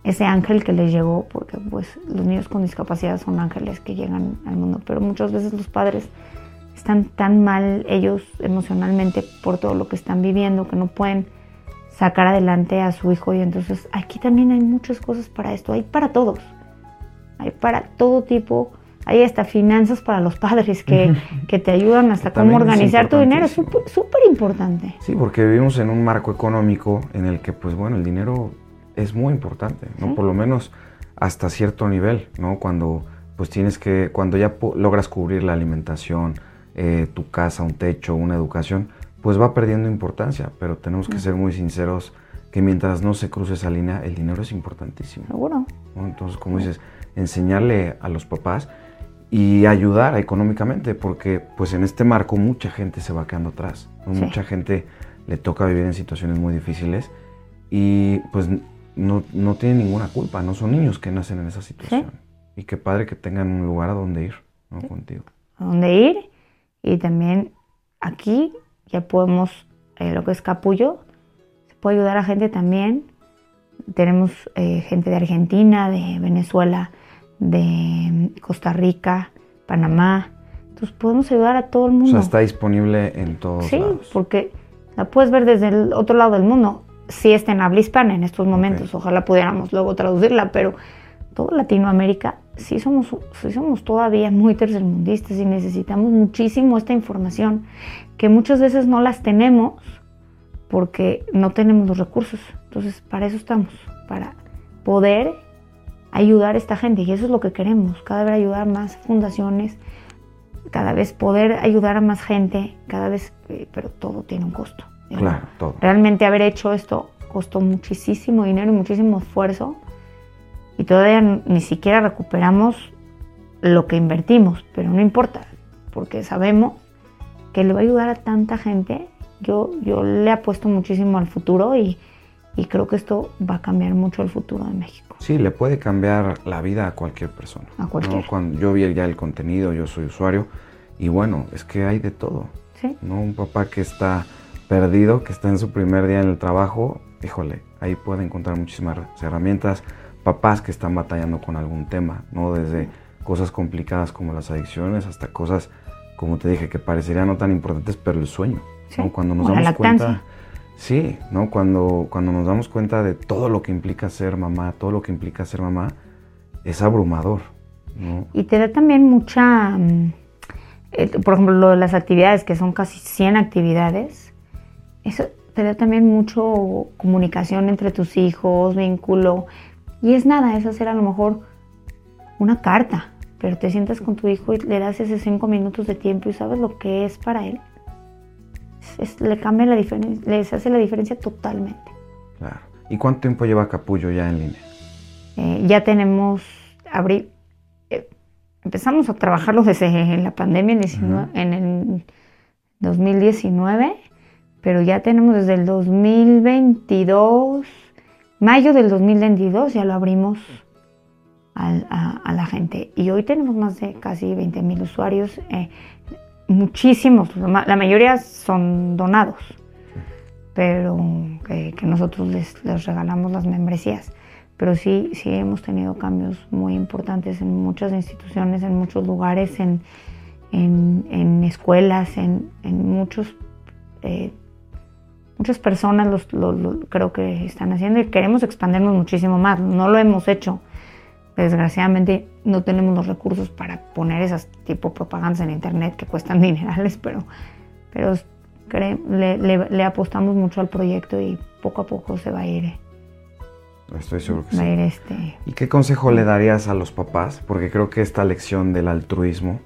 B: ese ángel que les llegó, porque pues los niños con discapacidad son ángeles que llegan al mundo, pero muchas veces los padres están tan mal ellos emocionalmente por todo lo que están viviendo que no pueden sacar adelante a su hijo y entonces aquí también hay muchas cosas para esto, hay para todos, hay para todo tipo, hay hasta finanzas para los padres que, que te ayudan hasta cómo organizar tu dinero, es súper importante.
A: Sí, porque vivimos en un marco económico en el que pues bueno, el dinero es muy importante, ¿no? Por lo menos hasta cierto nivel, ¿no? Cuando pues tienes que, cuando ya logras cubrir la alimentación, eh, tu casa, un techo, una educación, pues va perdiendo importancia, pero tenemos que ser muy sinceros que mientras no se cruce esa línea, el dinero es importantísimo.
B: Seguro.
A: Entonces, como dices, enseñarle a los papás y ayudar económicamente, porque pues en este marco mucha gente se va quedando atrás, mucha gente le toca vivir en situaciones muy difíciles y pues no, no tienen ninguna culpa, no son niños que nacen en esa situación. Y qué padre que tengan un lugar a donde ir, ¿no? Contigo.
B: A dónde ir y también aquí ya podemos, eh, lo que es capullo, se puede ayudar a gente también. Tenemos eh, gente de Argentina, de Venezuela, de Costa Rica, Panamá. Entonces podemos ayudar a todo el mundo. O
A: sea, está disponible en todos
B: sí,
A: lados.
B: Sí, porque la puedes ver desde el otro lado del mundo. Sí está en habla hispana en estos momentos. Ojalá pudiéramos luego traducirla, pero toda Latinoamérica sí somos, somos todavía muy tercermundistas y necesitamos muchísimo esta información, que muchas veces no las tenemos porque no tenemos los recursos. Entonces, para eso estamos, para poder ayudar a esta gente. Y eso es lo que queremos, cada vez ayudar más fundaciones, cada vez poder ayudar a más gente, cada vez, eh, pero todo tiene un costo.
A: Claro, todo.
B: Realmente haber hecho esto costó muchísimo dinero y muchísimo esfuerzo y todavía ni siquiera recuperamos lo que invertimos, pero no importa, porque sabemos que le va a ayudar a tanta gente. Yo, yo le apuesto muchísimo al futuro y, y creo que esto va a cambiar mucho el futuro de México.
A: Sí, le puede cambiar la vida a cualquier persona.
B: A cualquier.
A: Cuando yo vi ya el contenido, yo soy usuario y bueno, es que hay de todo.
B: ¿Sí?
A: ¿no? Un papá que está perdido, que está en su primer día en el trabajo, híjole, ahí puede encontrar muchísimas herramientas papás que están batallando con algún tema, ¿no? Desde cosas complicadas como las adicciones hasta cosas, como te dije, que parecerían no tan importantes, pero el sueño, Cuando nos damos cuenta... Sí, ¿no? Cuando, cuando nos damos cuenta de todo lo que implica ser mamá, todo lo que implica ser mamá, es abrumador.
B: Y te da también mucha, mm, eh, por ejemplo, lo de las actividades, que son casi 100 actividades, eso te da también mucho comunicación entre tus hijos, vínculo. Y es nada, es hacer a lo mejor una carta, pero te sientas con tu hijo y le das esos cinco minutos de tiempo y sabes lo que es para él. le cambia la diferencia, les hace la diferencia totalmente.
A: Claro. ¿Y cuánto tiempo lleva Capullo ya en línea?
B: Eh, ya tenemos, abrí, eh, empezamos a trabajarlo desde la pandemia en el 2019, pero ya tenemos desde el 2022, mayo del 2022 ya lo abrimos a, la gente. Y hoy tenemos más de casi 20 mil usuarios, eh, muchísimos, la mayoría son donados, pero que, nosotros les, regalamos las membresías. Pero sí, sí hemos tenido cambios muy importantes en muchas instituciones, en muchos lugares, en, en, escuelas, en, muchos... Eh, muchas personas los, creo que están haciendo y queremos expandirnos muchísimo más. No lo hemos hecho Desgraciadamente no tenemos los recursos para poner esas tipo propagandas en internet que cuestan dinerales, pero, pero le, apostamos mucho al proyecto y poco a poco se va a ir.
A: Estoy seguro que sí. este... ¿Y qué consejo le darías a los papás? Porque creo que esta lección del altruismo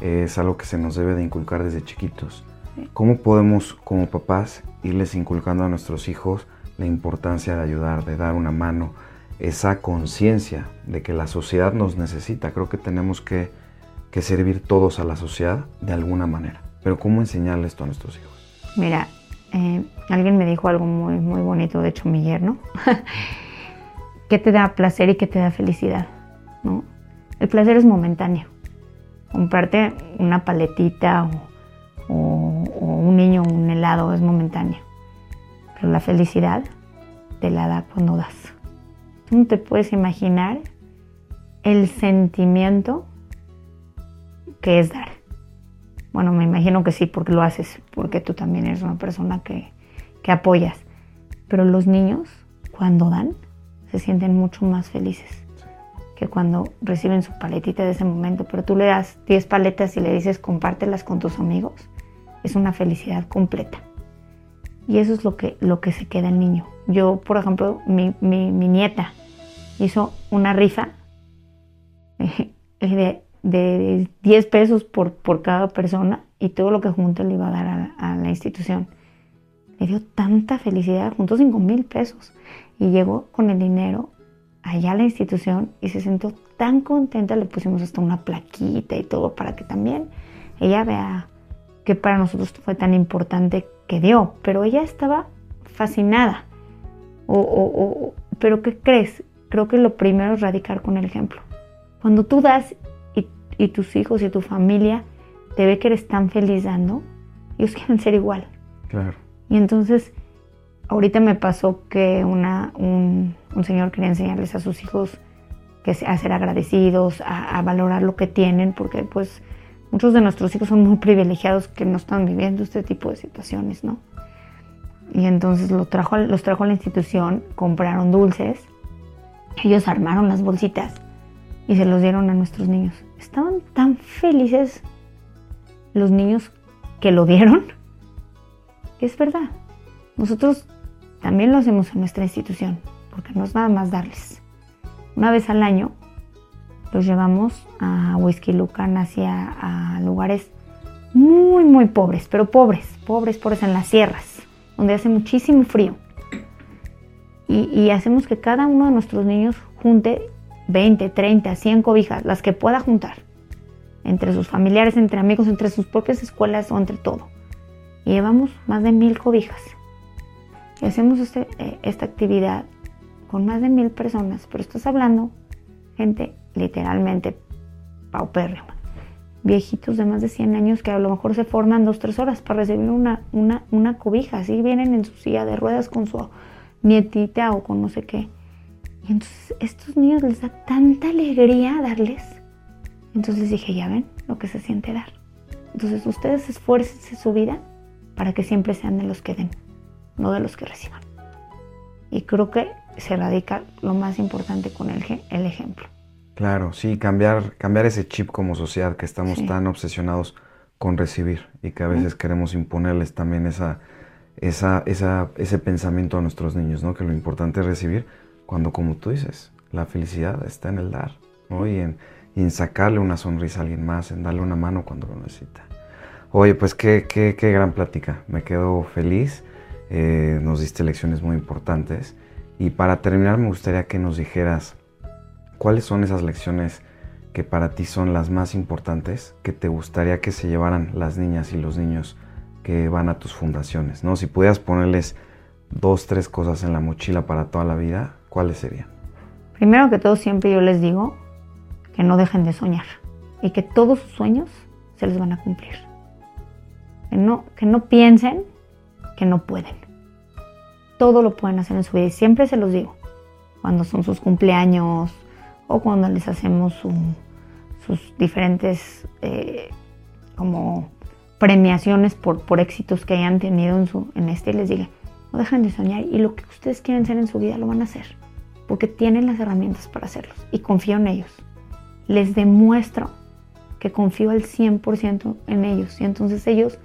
A: es algo que se nos debe de inculcar desde chiquitos. ¿Cómo podemos como papás irles inculcando a nuestros hijos la importancia de ayudar, de dar una mano, esa conciencia de que la sociedad nos necesita. Creo que tenemos que, servir todos a la sociedad de alguna manera. Pero ¿cómo enseñarle esto a nuestros hijos?
B: Mira, eh, alguien me dijo algo muy, muy bonito, de hecho mi yerno, ¿qué te da placer y qué te da felicidad? ¿No? El placer es momentáneo. Comprarte una paletita o, o un niño un helado es momentáneo. Pero la felicidad te la da cuando das no te puedes imaginar el sentimiento que es dar. Bueno, me imagino que sí, porque lo haces, porque tú también eres una persona que, apoyas. Pero los niños, cuando dan, se sienten mucho más felices que cuando reciben su paletita de ese momento. Pero tú le das 10 paletas y le dices compártelas con tus amigos. Es una felicidad completa. Y eso es lo que, lo que se queda el niño. Yo, por ejemplo, mi, mi nieta, hizo una rifa de, de 10 pesos por, por, cada persona y todo lo que junto le iba a dar a, la institución. Le dio tanta felicidad, juntó 5 mil pesos y llegó con el dinero allá a la institución y se sentó tan contenta, le pusimos hasta una plaquita y todo para que también ella vea que para nosotros fue tan importante que dio, pero ella estaba fascinada. o, pero ¿qué crees? creo que lo primero es radicar con el ejemplo. Cuando tú das y, tus hijos y tu familia te ve que eres tan feliz dando, ellos quieren ser igual.
A: Claro.
B: Y entonces, ahorita me pasó que una, un, señor quería enseñarles a sus hijos que a ser agradecidos, a, valorar lo que tienen, porque pues muchos de nuestros hijos son muy privilegiados que no están viviendo este tipo de situaciones, ¿no? Y entonces lo trajo, los trajo a la institución, compraron dulces ellos armaron las bolsitas y se los dieron a nuestros niños. Estaban tan felices los niños que lo dieron, es verdad. Nosotros también lo hacemos en nuestra institución, porque no es nada más darles. Una vez al año los llevamos a Whisky Lucan hacia lugares muy, muy pobres, pero pobres, pobres, pobres en las sierras, donde hace muchísimo frío y, hacemos que cada uno de nuestros niños junte 20, 30, 100 cobijas, las que pueda juntar, entre sus familiares, entre amigos, entre sus propias escuelas o entre todo. Y llevamos más de mil cobijas. Y hacemos este, eh, esta actividad con más de mil personas, pero estás hablando gente literalmente paupérrima. Viejitos de más de 100 años que a lo mejor se forman dos, tres horas para recibir una, una, una cobija. Así vienen en su silla de ruedas con su nietita o con no sé qué. Y entonces estos niños les da tanta alegría darles. Entonces dije, ya ven lo que se siente dar. Entonces ustedes esfuércense su vida para que siempre sean de los que den, no de los que reciban. Y creo que se radica lo más importante con el, el ejemplo.
A: Claro, sí, cambiar, cambiar ese chip como sociedad que estamos
B: Sí.
A: tan obsesionados con recibir y que a veces queremos imponerles también esa, esa, esa, ese pensamiento a nuestros niños, ¿no? Que lo importante es recibir cuando, como tú dices, la felicidad está en el dar, ¿no? Y en, y en sacarle una sonrisa a alguien más, en darle una mano cuando lo necesita. Oye, pues qué, qué, qué gran plática, me quedo feliz, eh, nos diste lecciones muy importantes y para terminar me gustaría que nos dijeras cuáles son esas lecciones que para ti son las más importantes que te gustaría que se llevaran las niñas y los niños que van a tus fundaciones, ¿no? Si pudieras ponerles dos, tres cosas en la mochila para toda la vida, ¿cuáles serían?
B: Primero que todo, siempre yo les digo que no dejen de soñar y que todos sus sueños se les van a cumplir. Que no, que no piensen que no pueden. Todo lo pueden hacer en su vida y siempre se los digo. Cuando son sus cumpleaños o cuando les hacemos su- sus diferentes eh, como premiaciones por, por éxitos que hayan tenido en, su, en este, les diga, no dejen de soñar y lo que ustedes quieren ser en su vida lo van a hacer porque tienen las herramientas para hacerlos y confío en ellos. Les demuestro que confío al 100% en ellos y entonces ellos,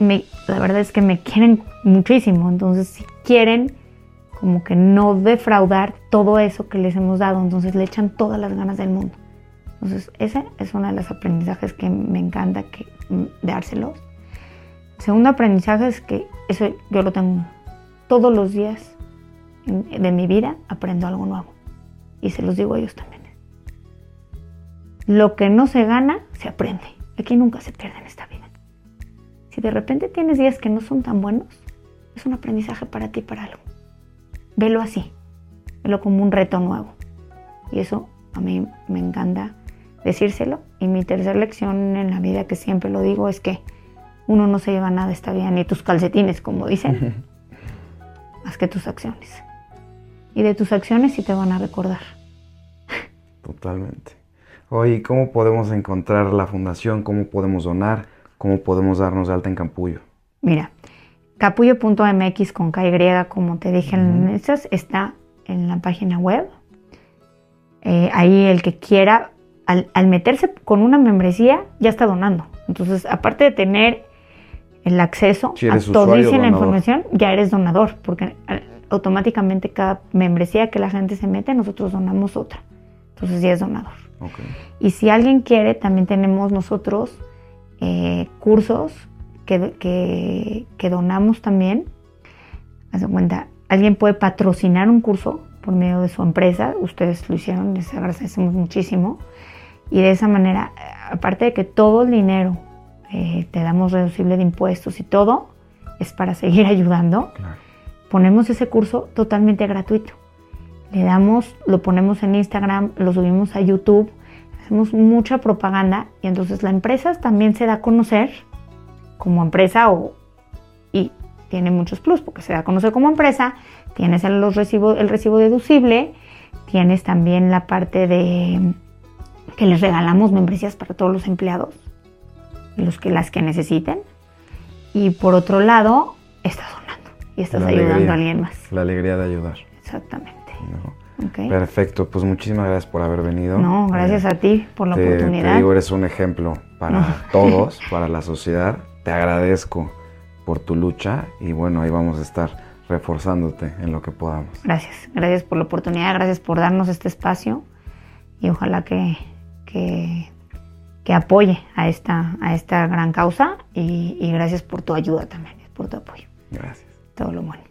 B: me, la verdad es que me quieren muchísimo, entonces si quieren como que no defraudar todo eso que les hemos dado, entonces le echan todas las ganas del mundo. Entonces ese es uno de los aprendizajes que me encanta que, dárselos. El segundo aprendizaje es que eso yo lo tengo todos los días de mi vida aprendo algo nuevo. Y se los digo a ellos también. Lo que no se gana, se aprende. Aquí nunca se pierde en esta vida. Si de repente tienes días que no son tan buenos, es un aprendizaje para ti, para algo. Velo así. Velo como un reto nuevo. Y eso a mí me encanta decírselo. Y mi tercera lección en la vida, que siempre lo digo, es que uno no se lleva nada esta vida, ni tus calcetines, como dicen, más que tus acciones. Y de tus acciones sí te van a recordar.
A: Totalmente. Oye, ¿cómo podemos encontrar la fundación? ¿Cómo podemos donar? ¿Cómo podemos darnos de alta en Campullo?
B: Mira, capullo.mx con KY, como te dije en estas, está en la página web. Eh, ahí el que quiera, al, al meterse con una membresía, ya está donando. Entonces, aparte de tener el acceso
A: Si
B: a toda
A: usuario,
B: la información, ya eres donador, porque automáticamente cada membresía que la gente se mete, nosotros donamos otra. Entonces ya es donador. Y si alguien quiere, también tenemos nosotros eh, cursos que, que- que donamos también. Haz de cuenta, alguien puede patrocinar un curso por medio de su empresa. Ustedes lo hicieron, les agradecemos muchísimo. Y de esa manera, eh, aparte de que todo el dinero eh, te damos reducible de impuestos y todo, es para seguir ayudando
A: Claro.
B: ponemos ese curso totalmente gratuito. Le damos, lo ponemos en Instagram, lo subimos a YouTube, hacemos mucha propaganda y entonces la empresa también se da a conocer como empresa o, y tiene muchos plus porque se da a conocer como empresa, tienes el, los recibo- el recibo deducible, tienes también la parte de que les regalamos membresías para todos los empleados, los que, las que necesiten. Y por otro lado, estás donando y estás
A: La
B: ayudando
A: alegría.
B: a alguien más.
A: La alegría de ayudar.
B: Exactamente.
A: Perfecto, pues muchísimas gracias por haber venido.
B: No, gracias
A: Eh,
B: a ti por la
A: te,
B: oportunidad.
A: Te digo, eres un ejemplo para todos, para la sociedad. Te agradezco por tu lucha y bueno, ahí vamos a estar reforzándote en lo que podamos.
B: Gracias, gracias por la oportunidad, gracias por darnos este espacio y ojalá que, que, que apoye a esta, a esta gran causa y, y gracias por tu ayuda también, por tu apoyo.
A: Gracias.
B: Todo lo bueno.